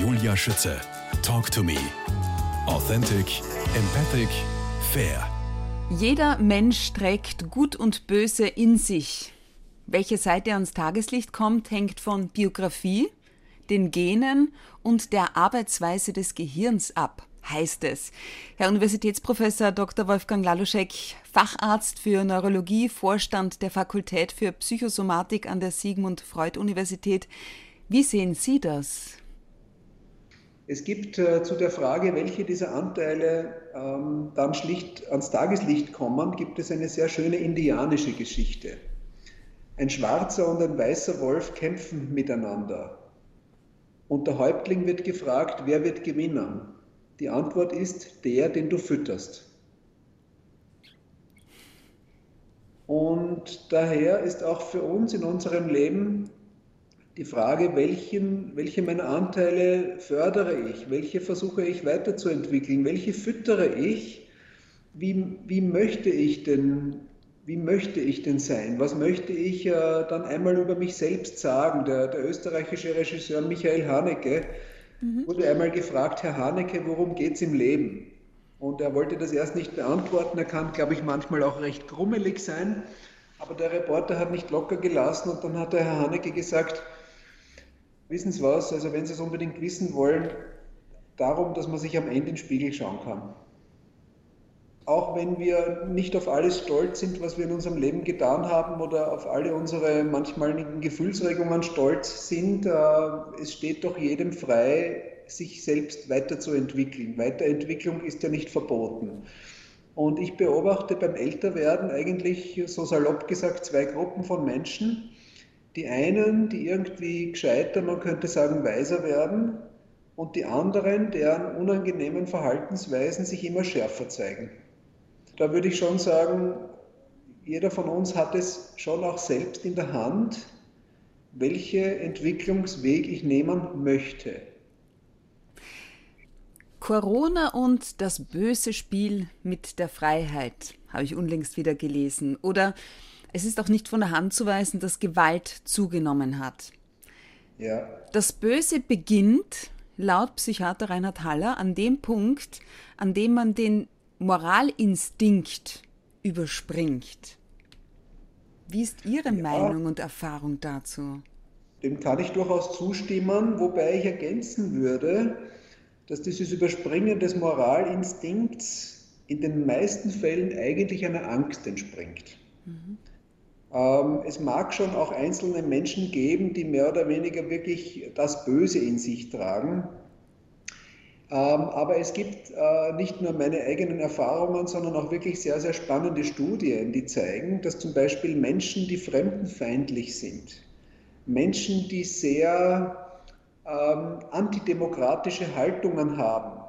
Julia Schütze. Talk to me. Authentic, empathic, fair. Jeder Mensch trägt Gut und Böse in sich. Welche Seite ans Tageslicht kommt, hängt von Biografie, den Genen und der Arbeitsweise des Gehirns ab, heißt es. Herr Universitätsprofessor Dr. Wolfgang Laluschek, Facharzt für Neurologie, Vorstand der Fakultät für Psychosomatik an der Sigmund Freud Universität. Wie sehen Sie das? Es gibt äh, zu der Frage, welche dieser Anteile ähm, dann schlicht ans Tageslicht kommen, gibt es eine sehr schöne indianische Geschichte. Ein schwarzer und ein weißer Wolf kämpfen miteinander. Und der Häuptling wird gefragt, wer wird gewinnen? Die Antwort ist der, den du fütterst. Und daher ist auch für uns in unserem Leben die Frage, welchen, welche meiner Anteile fördere ich, welche versuche ich weiterzuentwickeln, welche füttere ich, wie, wie, möchte, ich denn, wie möchte ich denn sein, was möchte ich äh, dann einmal über mich selbst sagen. Der, der österreichische Regisseur Michael Haneke mhm. wurde einmal gefragt, Herr Haneke, worum geht es im Leben? Und er wollte das erst nicht beantworten, er kann, glaube ich, manchmal auch recht grummelig sein, aber der Reporter hat nicht locker gelassen und dann hat der Herr Haneke gesagt, wissen Sie was, also wenn Sie es unbedingt wissen wollen, darum, dass man sich am Ende in den Spiegel schauen kann. Auch wenn wir nicht auf alles stolz sind, was wir in unserem Leben getan haben oder auf alle unsere manchmaligen Gefühlsregungen stolz sind, äh, es steht doch jedem frei, sich selbst weiterzuentwickeln. Weiterentwicklung ist ja nicht verboten. Und ich beobachte beim Älterwerden eigentlich, so salopp gesagt, zwei Gruppen von Menschen die einen, die irgendwie gescheiter, man könnte sagen, weiser werden und die anderen, deren unangenehmen Verhaltensweisen sich immer schärfer zeigen. Da würde ich schon sagen, jeder von uns hat es schon auch selbst in der Hand, welche Entwicklungsweg ich nehmen möchte. Corona und das böse Spiel mit der Freiheit habe ich unlängst wieder gelesen. Oder es ist auch nicht von der Hand zu weisen, dass Gewalt zugenommen hat. Ja. Das Böse beginnt, laut Psychiater Reinhard Haller, an dem Punkt, an dem man den Moralinstinkt überspringt. Wie ist Ihre ja, Meinung und Erfahrung dazu? Dem kann ich durchaus zustimmen, wobei ich ergänzen würde, dass dieses Überspringen des Moralinstinkts in den meisten Fällen eigentlich einer Angst entspringt. Mhm. Ähm, es mag schon auch einzelne Menschen geben, die mehr oder weniger wirklich das Böse in sich tragen. Ähm, aber es gibt äh, nicht nur meine eigenen Erfahrungen, sondern auch wirklich sehr, sehr spannende Studien, die zeigen, dass zum Beispiel Menschen, die fremdenfeindlich sind, Menschen, die sehr ähm, antidemokratische Haltungen haben,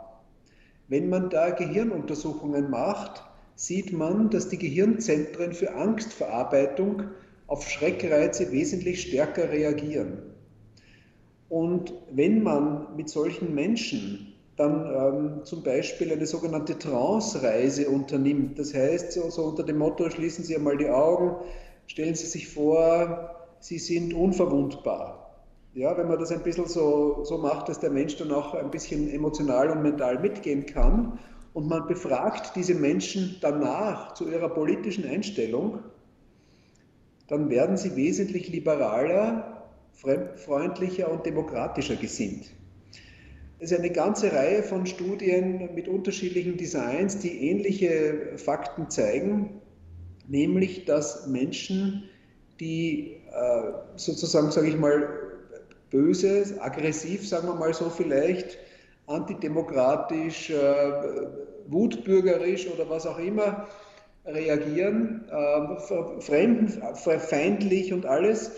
wenn man da Gehirnuntersuchungen macht, sieht man, dass die Gehirnzentren für Angstverarbeitung auf Schreckreize wesentlich stärker reagieren. Und wenn man mit solchen Menschen dann ähm, zum Beispiel eine sogenannte Trance-Reise unternimmt, das heißt, so, so unter dem Motto, schließen Sie einmal die Augen, stellen Sie sich vor, Sie sind unverwundbar. Ja, wenn man das ein bisschen so, so macht, dass der Mensch dann auch ein bisschen emotional und mental mitgehen kann und man befragt diese Menschen danach zu ihrer politischen Einstellung, dann werden sie wesentlich liberaler, fremdfreundlicher und demokratischer gesinnt. Es ist eine ganze Reihe von Studien mit unterschiedlichen Designs, die ähnliche Fakten zeigen, nämlich dass Menschen, die äh, sozusagen, sage ich mal, böse, aggressiv, sagen wir mal so vielleicht, antidemokratisch, äh, wutbürgerisch oder was auch immer reagieren, äh, fremdenfeindlich und alles,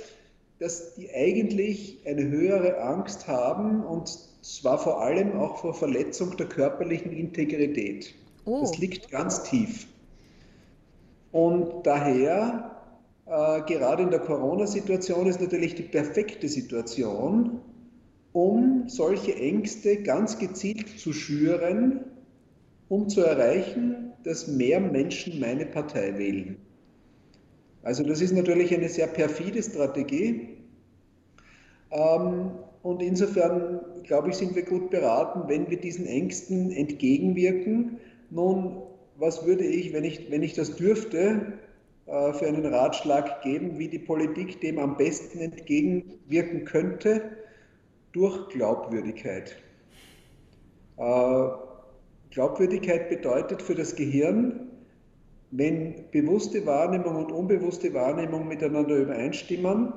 dass die eigentlich eine höhere Angst haben und zwar vor allem auch vor Verletzung der körperlichen Integrität. Oh. Das liegt ganz tief. Und daher, äh, gerade in der Corona-Situation, ist natürlich die perfekte Situation, um solche Ängste ganz gezielt zu schüren, um zu erreichen, dass mehr Menschen meine Partei wählen. Also das ist natürlich eine sehr perfide Strategie. Ähm, Und insofern, glaube ich, sind wir gut beraten, wenn wir diesen Ängsten entgegenwirken. Nun, was würde ich, wenn ich, wenn ich das dürfte, äh, für einen Ratschlag geben, wie die Politik dem am besten entgegenwirken könnte? Durch Glaubwürdigkeit. Äh, Glaubwürdigkeit bedeutet für das Gehirn, wenn bewusste Wahrnehmung und unbewusste Wahrnehmung miteinander übereinstimmen,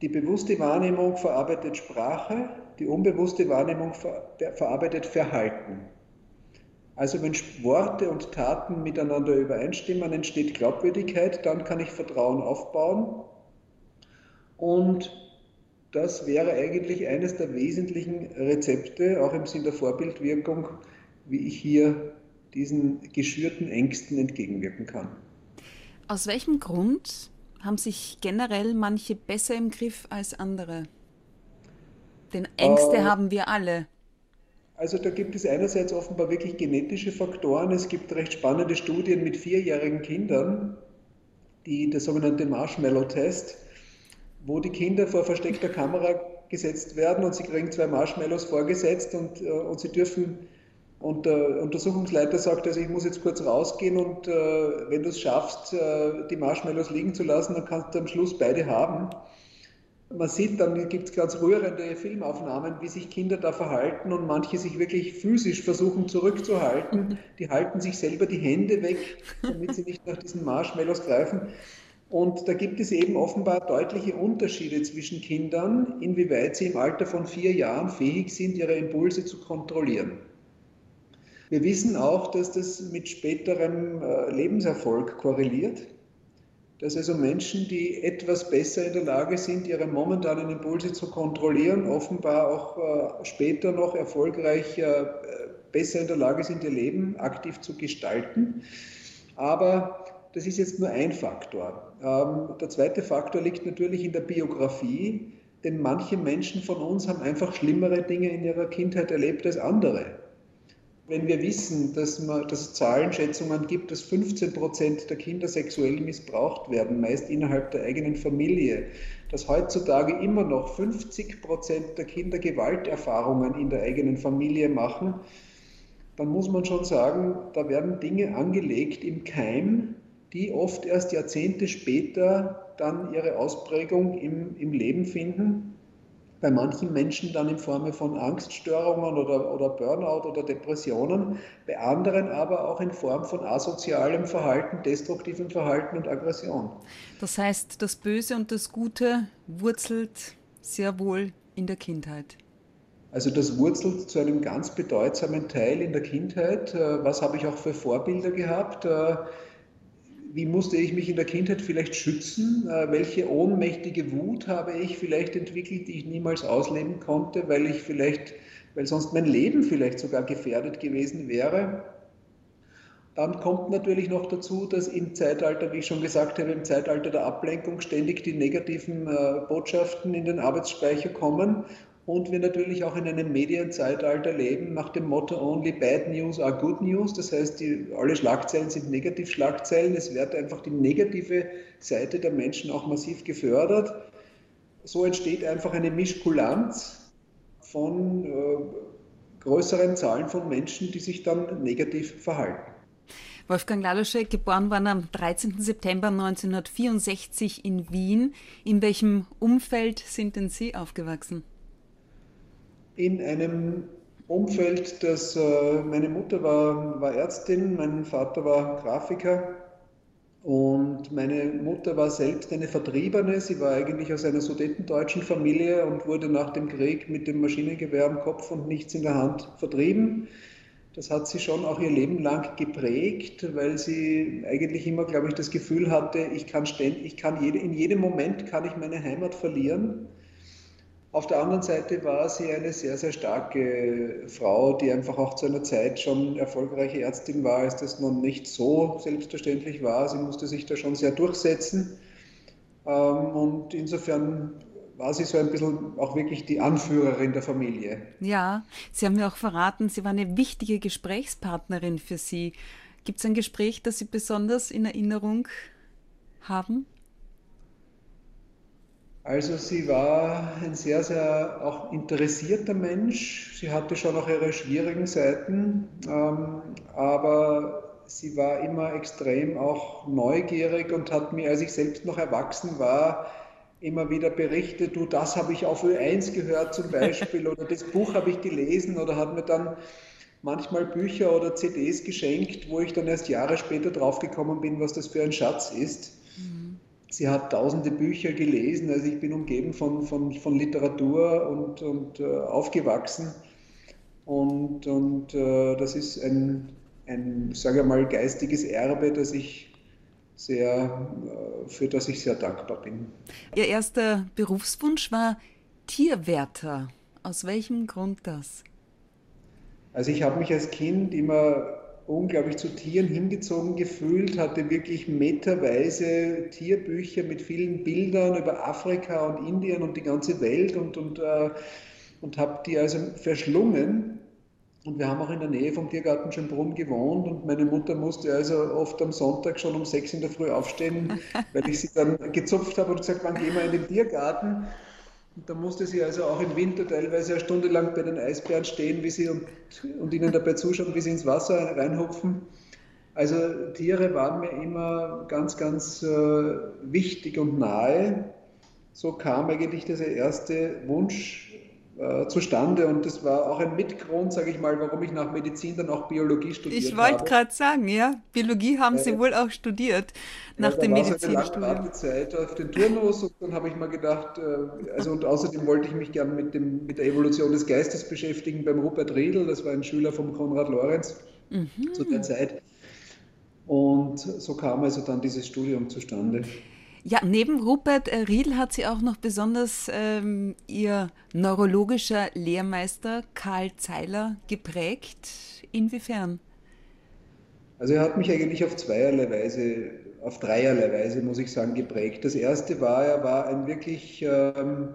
die bewusste Wahrnehmung verarbeitet Sprache, die unbewusste Wahrnehmung verarbeitet Verhalten. Also wenn Worte und Taten miteinander übereinstimmen, entsteht Glaubwürdigkeit, dann kann ich Vertrauen aufbauen. Und das wäre eigentlich eines der wesentlichen Rezepte, auch im Sinn der Vorbildwirkung, wie ich hier diesen geschürten Ängsten entgegenwirken kann. Aus welchem Grund haben sich generell manche besser im Griff als andere? Denn Ängste äh, haben wir alle. Also da gibt es einerseits offenbar wirklich genetische Faktoren. Es gibt recht spannende Studien mit vierjährigen Kindern, die der sogenannte Marshmallow-Test, wo die Kinder vor versteckter Kamera gesetzt werden und sie kriegen zwei Marshmallows vorgesetzt und, äh, und sie dürfen und der Untersuchungsleiter sagt, also ich muss jetzt kurz rausgehen und äh, wenn du es schaffst, äh, die Marshmallows liegen zu lassen, dann kannst du am Schluss beide haben. Man sieht, dann gibt es ganz rührende Filmaufnahmen, wie sich Kinder da verhalten und manche sich wirklich physisch versuchen zurückzuhalten. Die halten sich selber die Hände weg, damit sie nicht nach diesen Marshmallows greifen. Und da gibt es eben offenbar deutliche Unterschiede zwischen Kindern, inwieweit sie im Alter von vier Jahren fähig sind, ihre Impulse zu kontrollieren. Wir wissen auch, dass das mit späterem äh, Lebenserfolg korreliert, dass also Menschen, die etwas besser in der Lage sind, ihre momentanen Impulse zu kontrollieren, offenbar auch äh, später noch erfolgreich äh, besser in der Lage sind, ihr Leben aktiv zu gestalten. Aber das ist jetzt nur ein Faktor. Ähm, der zweite Faktor liegt natürlich in der Biografie, denn manche Menschen von uns haben einfach schlimmere Dinge in ihrer Kindheit erlebt als andere. Wenn wir wissen, dass, es Zahlenschätzungen gibt, dass 15 Prozent der Kinder sexuell missbraucht werden, meist innerhalb der eigenen Familie, dass heutzutage immer noch 50 Prozent der Kinder Gewalterfahrungen in der eigenen Familie machen, dann muss man schon sagen, da werden Dinge angelegt im Keim, die oft erst Jahrzehnte später dann ihre Ausprägung im, im Leben finden bei manchen Menschen dann in Form von Angststörungen oder, oder Burnout oder Depressionen, bei anderen aber auch in Form von asozialem Verhalten, destruktivem Verhalten und Aggression. Das heißt, das Böse und das Gute wurzelt sehr wohl in der Kindheit. Also das wurzelt zu einem ganz bedeutsamen Teil in der Kindheit. Äh, was habe ich auch für Vorbilder gehabt? Wie musste ich mich in der Kindheit vielleicht schützen? Äh, welche ohnmächtige Wut habe ich vielleicht entwickelt, die ich niemals ausleben konnte, weil ich vielleicht, weil sonst mein Leben vielleicht sogar gefährdet gewesen wäre? Dann kommt natürlich noch dazu, dass im Zeitalter, wie ich schon gesagt habe, im Zeitalter der Ablenkung ständig die negativen äh, Botschaften in den Arbeitsspeicher kommen und wir natürlich auch in einem Medienzeitalter leben nach dem Motto Only Bad News are Good News. Das heißt, die, alle Schlagzeilen sind Negativschlagzeilen. Es wird einfach die negative Seite der Menschen auch massiv gefördert. So entsteht einfach eine Mischkulanz von äh, größeren Zahlen von Menschen, die sich dann negativ verhalten. Wolfgang Laluschek, geboren worden am 13. September 1964 in Wien. In welchem Umfeld sind denn Sie aufgewachsen? In einem Umfeld, das äh, meine Mutter war, war Ärztin, mein Vater war Grafiker und meine Mutter war selbst eine Vertriebene. Sie war eigentlich aus einer sudetendeutschen Familie und wurde nach dem Krieg mit dem Maschinengewehr am Kopf und nichts in der Hand vertrieben. Das hat sie schon auch ihr Leben lang geprägt, weil sie eigentlich immer, glaube ich, das Gefühl hatte, ich kann, ständig, ich kann jede, in jedem Moment kann ich meine Heimat verlieren. Auf der anderen Seite war sie eine sehr, sehr starke Frau, die einfach auch zu einer Zeit schon erfolgreiche Ärztin war, als das noch nicht so selbstverständlich war. Sie musste sich da schon sehr durchsetzen. Ähm, und insofern war sie so ein bisschen auch wirklich die Anführerin der Familie. Ja, Sie haben mir auch verraten, sie war eine wichtige Gesprächspartnerin für Sie. Gibt es ein Gespräch, das Sie besonders in Erinnerung haben? Also sie war ein sehr, sehr auch interessierter Mensch. Sie hatte schon auch ihre schwierigen Seiten, ähm, aber sie war immer extrem auch neugierig und hat mir, als ich selbst noch erwachsen war, immer wieder berichtet, du, das habe ich auf Ö1 gehört zum Beispiel oder das Buch habe ich gelesen oder hat mir dann manchmal Bücher oder CDs geschenkt, wo ich dann erst Jahre später draufgekommen bin, was das für ein Schatz ist. Sie hat tausende Bücher gelesen, also ich bin umgeben von, von, von Literatur und, und äh, aufgewachsen. Und, und äh, das ist ein, ein, sage mal, geistiges Erbe, das ich sehr, äh, für das ich sehr dankbar bin. Ihr erster Berufswunsch war Tierwärter. Aus welchem Grund das? Also ich habe mich als Kind immer unglaublich zu Tieren hingezogen gefühlt, hatte wirklich meterweise Tierbücher mit vielen Bildern über Afrika und Indien und die ganze Welt und, und, äh, und habe die also verschlungen. Und wir haben auch in der Nähe vom Tiergarten Schönbrunn gewohnt und meine Mutter musste also oft am Sonntag schon um sechs in der Früh aufstehen, weil ich sie dann gezupft habe und gesagt, wann gehen wir in den Tiergarten? Da musste sie also auch im Winter teilweise eine Stunde lang bei den Eisbären stehen wie sie und, und ihnen dabei zuschauen, wie sie ins Wasser reinhupfen. Also Tiere waren mir immer ganz, ganz äh, wichtig und nahe. So kam eigentlich dieser erste Wunsch äh, zustande und das war auch ein Mitgrund, sage ich mal, warum ich nach Medizin dann auch Biologie studiert habe. Ich wollte gerade sagen, ja, Biologie haben Sie wohl auch studiert nach ja, dem Medizinstudium. Ich hatte eine Zeit auf den Turnus und dann habe ich mal gedacht, äh, also und außerdem wollte ich mich gerne mit, dem, mit der Evolution des Geistes beschäftigen beim Rupert Riedl, das war ein Schüler von Konrad Lorenz mhm. zu der Zeit. Und so kam also dann dieses Studium zustande. Ja, neben Rupert äh, Riedl hat sie auch noch besonders ähm, ihr neurologischer Lehrmeister Karl Zeiler geprägt. Inwiefern? Also er hat mich eigentlich auf zweierlei Weise, auf dreierlei Weise, muss ich sagen, geprägt. Das erste war, er war ein wirklich ähm,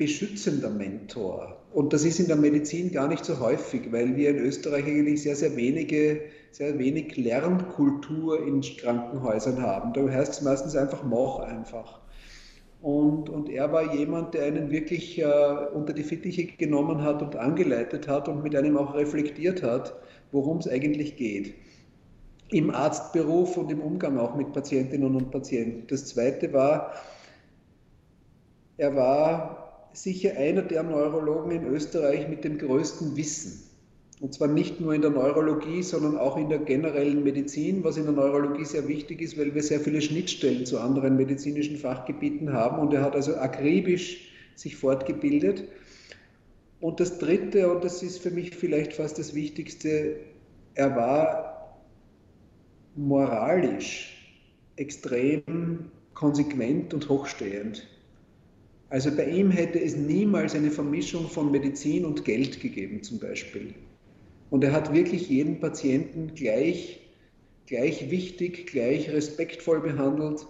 beschützender Mentor. Und das ist in der Medizin gar nicht so häufig, weil wir in Österreich eigentlich sehr, sehr wenige, sehr wenig Lernkultur in Krankenhäusern haben. Da heißt es meistens einfach, mach einfach. Und, und er war jemand, der einen wirklich äh, unter die Fittiche genommen hat und angeleitet hat und mit einem auch reflektiert hat, worum es eigentlich geht. Im Arztberuf und im Umgang auch mit Patientinnen und Patienten. Das zweite war, er war sicher einer der Neurologen in Österreich mit dem größten Wissen. Und zwar nicht nur in der Neurologie, sondern auch in der generellen Medizin, was in der Neurologie sehr wichtig ist, weil wir sehr viele Schnittstellen zu anderen medizinischen Fachgebieten haben. Und er hat also akribisch sich fortgebildet. Und das Dritte, und das ist für mich vielleicht fast das Wichtigste, er war moralisch extrem konsequent und hochstehend. Also bei ihm hätte es niemals eine Vermischung von Medizin und Geld gegeben zum Beispiel. Und er hat wirklich jeden Patienten gleich, gleich wichtig, gleich respektvoll behandelt.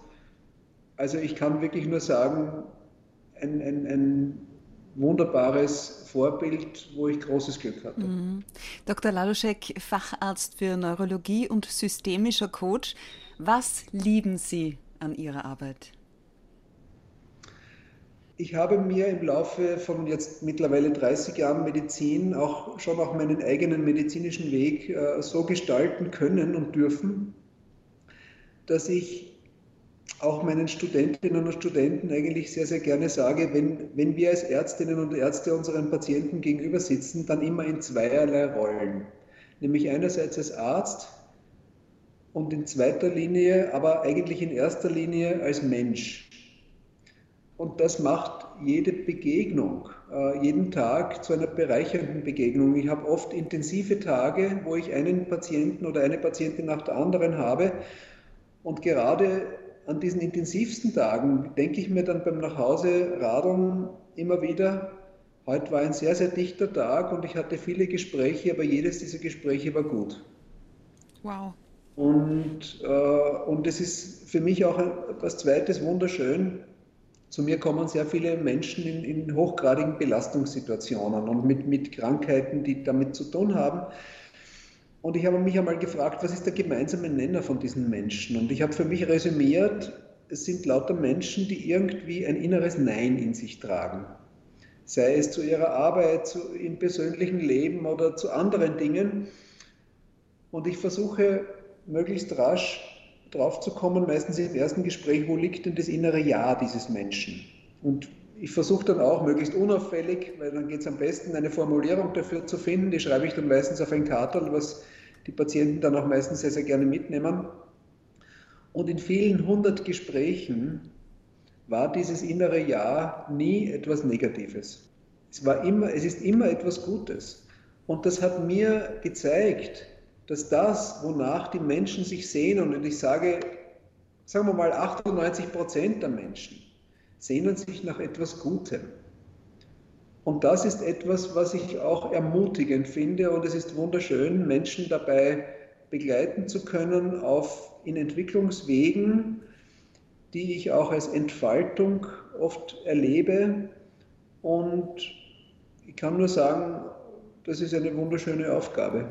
Also ich kann wirklich nur sagen, ein, ein, ein wunderbares Vorbild, wo ich großes Glück hatte. Mhm. Dr. Laluschek, Facharzt für Neurologie und systemischer Coach. Was lieben Sie an Ihrer Arbeit? Ich habe mir im Laufe von jetzt mittlerweile 30 Jahren Medizin auch schon auch meinen eigenen medizinischen Weg äh, so gestalten können und dürfen, dass ich auch meinen Studentinnen und Studenten eigentlich sehr, sehr gerne sage, wenn, wenn wir als Ärztinnen und Ärzte unseren Patienten gegenüber sitzen, dann immer in zweierlei Rollen. Nämlich einerseits als Arzt und in zweiter Linie, aber eigentlich in erster Linie als Mensch. Und das macht jede Begegnung, äh, jeden Tag zu einer bereichernden Begegnung. Ich habe oft intensive Tage, wo ich einen Patienten oder eine Patientin nach der anderen habe. Und gerade an diesen intensivsten Tagen denke ich mir dann beim Nachhause radeln immer wieder, heute war ein sehr, sehr dichter Tag und ich hatte viele Gespräche, aber jedes dieser Gespräche war gut. Wow. Und, äh, und es ist für mich auch etwas Zweites wunderschön, zu mir kommen sehr viele Menschen in, in hochgradigen Belastungssituationen und mit, mit Krankheiten, die damit zu tun haben. Und ich habe mich einmal gefragt, was ist der gemeinsame Nenner von diesen Menschen? Und ich habe für mich resümiert, es sind lauter Menschen, die irgendwie ein inneres Nein in sich tragen. Sei es zu ihrer Arbeit, zu, im persönlichen Leben oder zu anderen Dingen. Und ich versuche möglichst rasch drauf zu kommen, meistens im ersten Gespräch, wo liegt denn das innere Ja dieses Menschen? Und ich versuche dann auch möglichst unauffällig, weil dann geht es am besten, eine Formulierung dafür zu finden. Die schreibe ich dann meistens auf ein Kartel, was die Patienten dann auch meistens sehr, sehr gerne mitnehmen. Und in vielen hundert Gesprächen war dieses innere Ja nie etwas Negatives. Es, war immer, es ist immer etwas Gutes. Und das hat mir gezeigt, dass das, wonach die Menschen sich sehnen, und ich sage, sagen wir mal 98 Prozent der Menschen, sehnen sich nach etwas Gutem. Und das ist etwas, was ich auch ermutigend finde und es ist wunderschön, Menschen dabei begleiten zu können auf, in Entwicklungswegen, die ich auch als Entfaltung oft erlebe. Und ich kann nur sagen, das ist eine wunderschöne Aufgabe.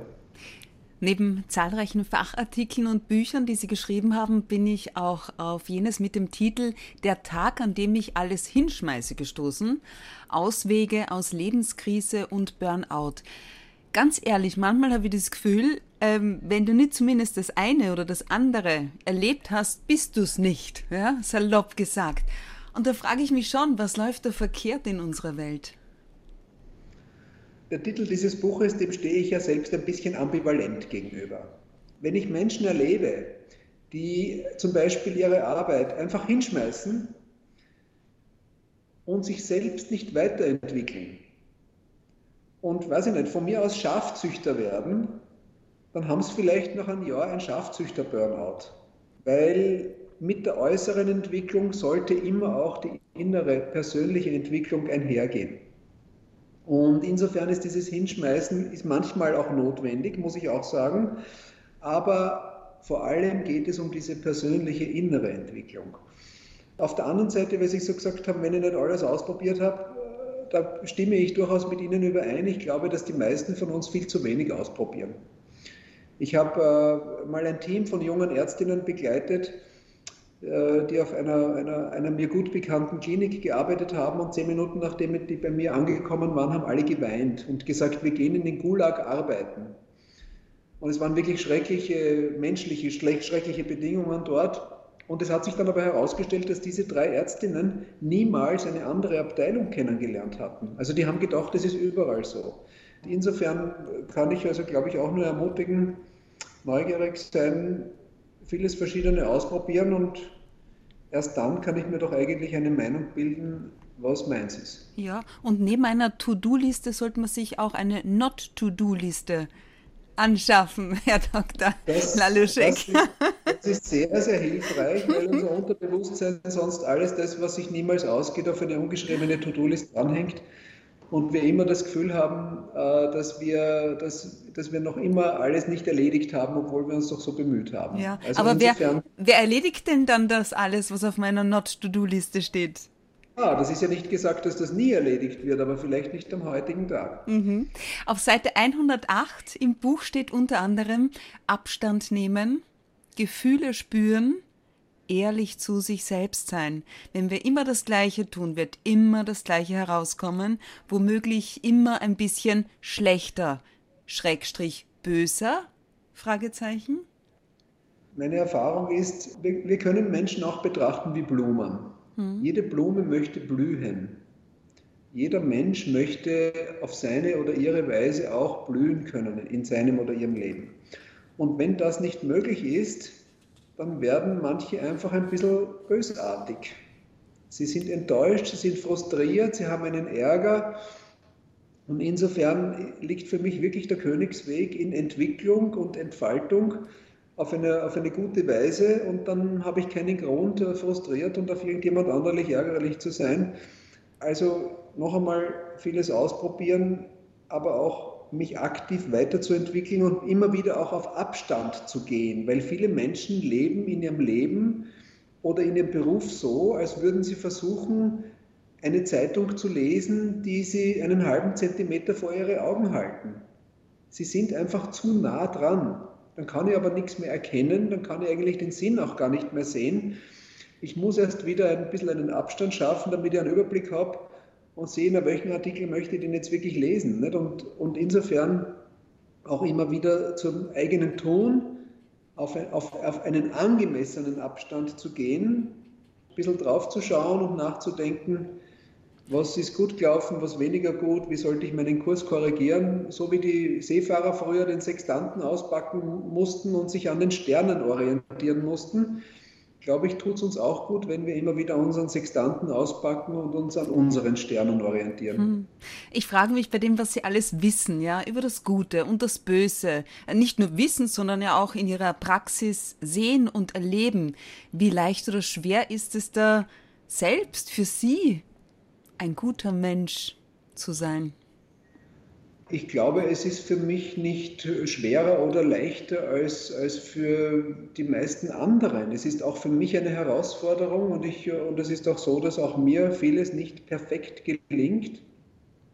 Neben zahlreichen Fachartikeln und Büchern, die Sie geschrieben haben, bin ich auch auf jenes mit dem Titel Der Tag, an dem ich alles hinschmeiße gestoßen. Auswege aus Lebenskrise und Burnout. Ganz ehrlich, manchmal habe ich das Gefühl, ähm, wenn du nicht zumindest das eine oder das andere erlebt hast, bist du es nicht, ja? salopp gesagt. Und da frage ich mich schon, was läuft da verkehrt in unserer Welt? Der Titel dieses Buches, dem stehe ich ja selbst ein bisschen ambivalent gegenüber. Wenn ich Menschen erlebe, die zum Beispiel ihre Arbeit einfach hinschmeißen und sich selbst nicht weiterentwickeln und, weiß ich nicht, von mir aus Schafzüchter werden, dann haben sie vielleicht nach einem Jahr ein Schafzüchter-Burnout. Weil mit der äußeren Entwicklung sollte immer auch die innere persönliche Entwicklung einhergehen. Und insofern ist dieses Hinschmeißen ist manchmal auch notwendig, muss ich auch sagen. Aber vor allem geht es um diese persönliche innere Entwicklung. Auf der anderen Seite, was ich so gesagt habe, wenn ich nicht alles ausprobiert habe, da stimme ich durchaus mit Ihnen überein. Ich glaube, dass die meisten von uns viel zu wenig ausprobieren. Ich habe äh, mal ein Team von jungen Ärztinnen begleitet, äh, die auf einer, einer, einer, mir gut bekannten Klinik gearbeitet haben und zehn Minuten nachdem die bei mir angekommen waren, haben alle geweint und gesagt, wir gehen in den Gulag arbeiten. Und es waren wirklich schreckliche, menschliche, schreckliche Bedingungen dort. Und es hat sich dann aber herausgestellt, dass diese drei Ärztinnen niemals eine andere Abteilung kennengelernt hatten. Also die haben gedacht, das ist überall so. Insofern kann ich also, glaube ich, auch nur ermutigen, neugierig sein, vieles Verschiedene ausprobieren und erst dann kann ich mir doch eigentlich eine Meinung bilden, was meins ist. Ja, und neben einer To-Do-Liste sollte man sich auch eine Not-To-Do-Liste anschaffen, Herr Dr. Das, Laluschek. Das, das ist sehr, sehr hilfreich, weil unser Unterbewusstsein sonst alles das, was sich niemals ausgeht, auf eine ungeschriebene To-Do-Liste dranhängt und wir immer das Gefühl haben, äh, dass wir, dass, dass wir noch immer alles nicht erledigt haben, obwohl wir uns doch so bemüht haben. Ja, also aber wer, wer erledigt denn dann das alles, was auf meiner Not-to-Do-Liste steht? Ah, das ist ja nicht gesagt, dass das nie erledigt wird, aber vielleicht nicht am heutigen Tag. Mhm. Auf Seite 108 im Buch steht unter anderem Abstand nehmen, Gefühle spüren, ehrlich zu sich selbst sein. Wenn wir immer das Gleiche tun, wird immer das Gleiche herauskommen, womöglich immer ein bisschen schlechter, Schrägstrich böser? Fragezeichen. Meine Erfahrung ist, wir, wir können Menschen auch betrachten wie Blumen. Hm. Jede Blume möchte blühen. Jeder Mensch möchte auf seine oder ihre Weise auch blühen können in seinem oder ihrem Leben. Und wenn das nicht möglich ist, dann werden manche einfach ein bisschen bösartig. Sie sind enttäuscht, sie sind frustriert, sie haben einen Ärger. Und insofern liegt für mich wirklich der Königsweg in Entwicklung und Entfaltung auf eine, auf eine gute Weise. Und dann habe ich keinen Grund, frustriert und auf irgendjemand anderlich ärgerlich zu sein. Also noch einmal vieles ausprobieren, aber auch mich aktiv weiterzuentwickeln und immer wieder auch auf Abstand zu gehen, weil viele Menschen leben in ihrem Leben oder in ihrem Beruf so, als würden sie versuchen, eine Zeitung zu lesen, die sie einen halben Zentimeter vor ihre Augen halten. Sie sind einfach zu nah dran. Dann kann ich aber nichts mehr erkennen, dann kann ich eigentlich den Sinn auch gar nicht mehr sehen. Ich muss erst wieder ein bisschen einen Abstand schaffen, damit ich einen Überblick habe und sehen, welchen Artikel möchte ich denn jetzt wirklich lesen. Nicht? Und, und insofern auch immer wieder zum eigenen Tun auf, auf, auf einen angemessenen Abstand zu gehen, ein bisschen drauf zu schauen und nachzudenken, was ist gut gelaufen, was weniger gut, wie sollte ich meinen Kurs korrigieren, so wie die Seefahrer früher den Sextanten auspacken mussten und sich an den Sternen orientieren mussten glaube ich, tut es uns auch gut, wenn wir immer wieder unseren Sextanten auspacken und uns an unseren Sternen orientieren. Hm. Ich frage mich bei dem, was Sie alles wissen, ja, über das Gute und das Böse, nicht nur wissen, sondern ja auch in Ihrer Praxis sehen und erleben. Wie leicht oder schwer ist es da selbst für Sie, ein guter Mensch zu sein? Ich glaube, es ist für mich nicht schwerer oder leichter als, als für die meisten anderen. Es ist auch für mich eine Herausforderung und, ich, und es ist auch so, dass auch mir vieles nicht perfekt gelingt.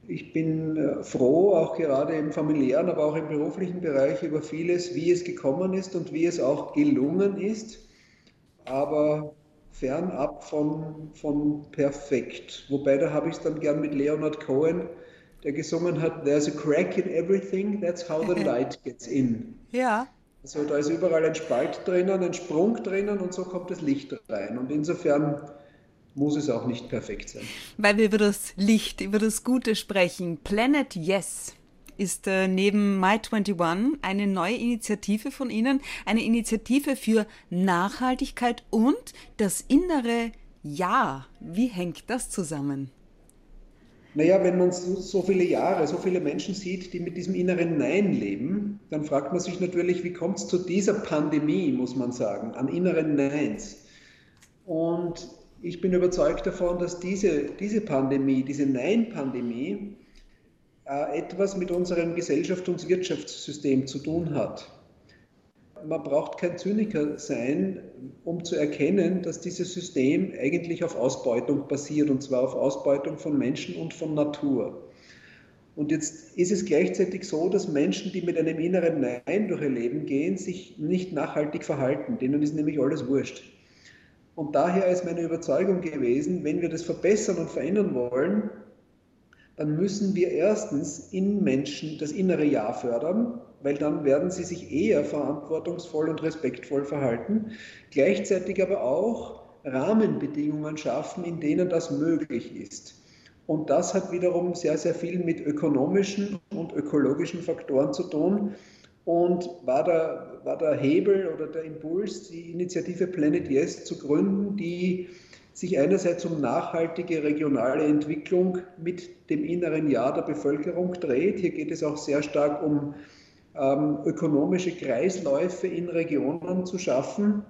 Ich bin äh, froh, auch gerade im familiären, aber auch im beruflichen Bereich über vieles, wie es gekommen ist und wie es auch gelungen ist, aber fernab von, von perfekt. Wobei da habe ich es dann gern mit Leonard Cohen der gesungen hat, There's a crack in everything, that's how the light gets in. Ja. Also da ist überall ein Spalt drinnen, ein Sprung drinnen und so kommt das Licht rein. Und insofern muss es auch nicht perfekt sein. Weil wir über das Licht, über das Gute sprechen. Planet Yes ist äh, neben My21 eine neue Initiative von Ihnen, eine Initiative für Nachhaltigkeit und das innere Ja. Wie hängt das zusammen? Naja, wenn man so viele Jahre, so viele Menschen sieht, die mit diesem inneren Nein leben, dann fragt man sich natürlich, wie kommt es zu dieser Pandemie, muss man sagen, an inneren Neins. Und ich bin überzeugt davon, dass diese, diese Pandemie, diese Nein-Pandemie, äh, etwas mit unserem Gesellschafts- und Wirtschaftssystem zu tun hat man braucht kein Zyniker sein, um zu erkennen, dass dieses System eigentlich auf Ausbeutung basiert, und zwar auf Ausbeutung von Menschen und von Natur. Und jetzt ist es gleichzeitig so, dass Menschen, die mit einem inneren Nein durch ihr Leben gehen, sich nicht nachhaltig verhalten. Denen ist nämlich alles wurscht. Und daher ist meine Überzeugung gewesen, wenn wir das verbessern und verändern wollen, dann müssen wir erstens in Menschen das innere Ja fördern, weil dann werden sie sich eher verantwortungsvoll und respektvoll verhalten, gleichzeitig aber auch Rahmenbedingungen schaffen, in denen das möglich ist. Und das hat wiederum sehr, sehr viel mit ökonomischen und ökologischen Faktoren zu tun und war der, war der Hebel oder der Impuls, die Initiative Planet Yes zu gründen, die sich einerseits um nachhaltige regionale Entwicklung mit dem inneren Jahr der Bevölkerung dreht. Hier geht es auch sehr stark um ähm, ökonomische Kreisläufe in Regionen zu schaffen,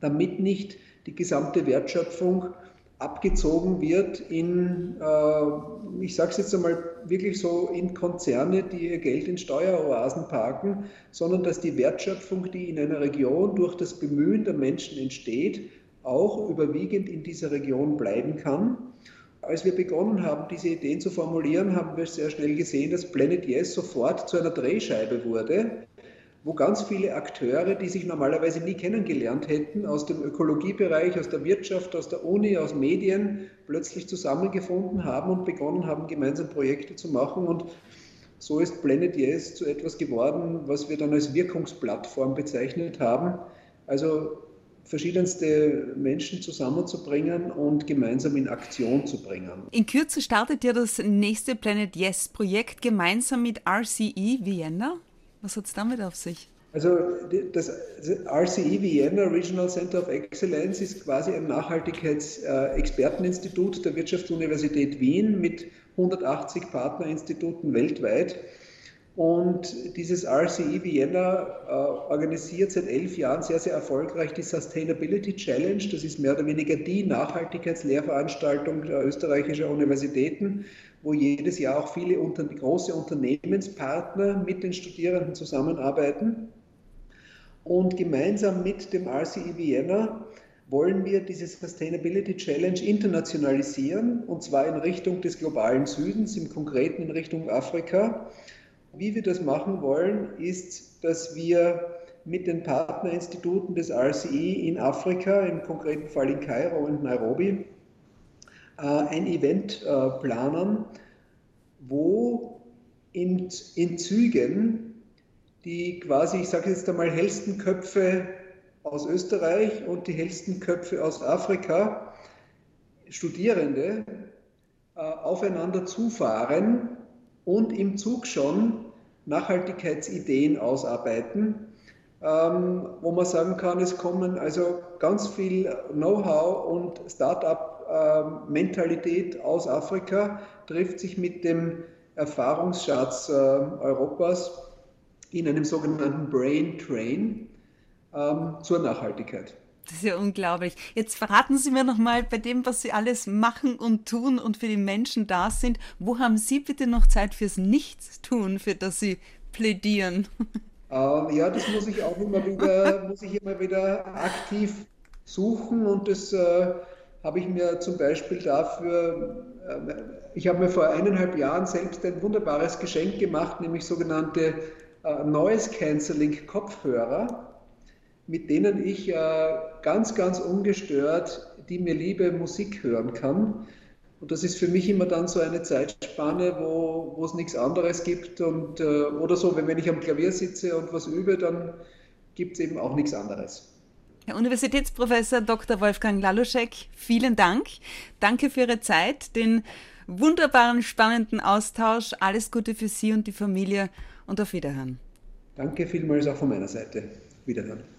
damit nicht die gesamte Wertschöpfung abgezogen wird in, äh, ich sage es jetzt einmal wirklich so, in Konzerne, die ihr Geld in Steueroasen parken, sondern dass die Wertschöpfung, die in einer Region durch das Bemühen der Menschen entsteht, auch überwiegend in dieser Region bleiben kann als wir begonnen haben, diese Ideen zu formulieren, haben wir sehr schnell gesehen, dass Planet Yes sofort zu einer Drehscheibe wurde, wo ganz viele Akteure, die sich normalerweise nie kennengelernt hätten, aus dem Ökologiebereich, aus der Wirtschaft, aus der Uni, aus Medien, plötzlich zusammengefunden haben und begonnen haben, gemeinsam Projekte zu machen. Und so ist Planet Yes zu etwas geworden, was wir dann als Wirkungsplattform bezeichnet haben. Also verschiedenste Menschen zusammenzubringen und gemeinsam in Aktion zu bringen. In Kürze startet ja das nächste Planet Yes Projekt gemeinsam mit RCE Vienna. Was hat es damit auf sich? Also das RCE Vienna Regional Center of Excellence ist quasi ein Nachhaltigkeitsexperteninstitut der Wirtschaftsuniversität Wien mit 180 Partnerinstituten weltweit und dieses RCE Vienna äh, organisiert seit elf Jahren sehr, sehr erfolgreich die Sustainability Challenge. Das ist mehr oder weniger die Nachhaltigkeitslehrveranstaltung der österreichischen Universitäten, wo jedes Jahr auch viele unter, große Unternehmenspartner mit den Studierenden zusammenarbeiten. Und gemeinsam mit dem RCE Vienna wollen wir diese Sustainability Challenge internationalisieren, und zwar in Richtung des globalen Südens, im Konkreten in Richtung Afrika wie wir das machen wollen, ist, dass wir mit den Partnerinstituten des RCE in Afrika, im konkreten Fall in Kairo und Nairobi, äh, ein Event äh, planen, wo in, in Zügen die quasi, ich sage jetzt einmal, hellsten Köpfe aus Österreich und die hellsten Köpfe aus Afrika, Studierende, äh, aufeinander zufahren und im Zug schon Nachhaltigkeitsideen ausarbeiten, ähm, wo man sagen kann, es kommen also ganz viel Know-how und Start-up-Mentalität aus Afrika, trifft sich mit dem Erfahrungsschatz äh, Europas in einem sogenannten Brain Train ähm, zur Nachhaltigkeit. Das ist ja unglaublich. Jetzt verraten Sie mir noch mal bei dem, was Sie alles machen und tun und für die Menschen da sind, wo haben Sie bitte noch Zeit fürs Nichtstun, für das Sie plädieren? Ähm, ja, das muss ich auch immer wieder, muss ich immer wieder aktiv suchen und das äh, habe ich mir zum Beispiel dafür, äh, ich habe mir vor eineinhalb Jahren selbst ein wunderbares Geschenk gemacht, nämlich sogenannte äh, Noise Cancelling Kopfhörer mit denen ich äh, ganz, ganz ungestört die mir liebe Musik hören kann. Und das ist für mich immer dann so eine Zeitspanne, wo, wo es nichts anderes gibt. Und, äh, oder so, wenn, wenn ich am Klavier sitze und was übe, dann gibt es eben auch nichts anderes. Herr Universitätsprofessor Dr. Wolfgang Laluschek, vielen Dank. Danke für Ihre Zeit, den wunderbaren, spannenden Austausch. Alles Gute für Sie und die Familie und auf Wiederhören. Danke vielmals auch von meiner Seite. Wiederhören.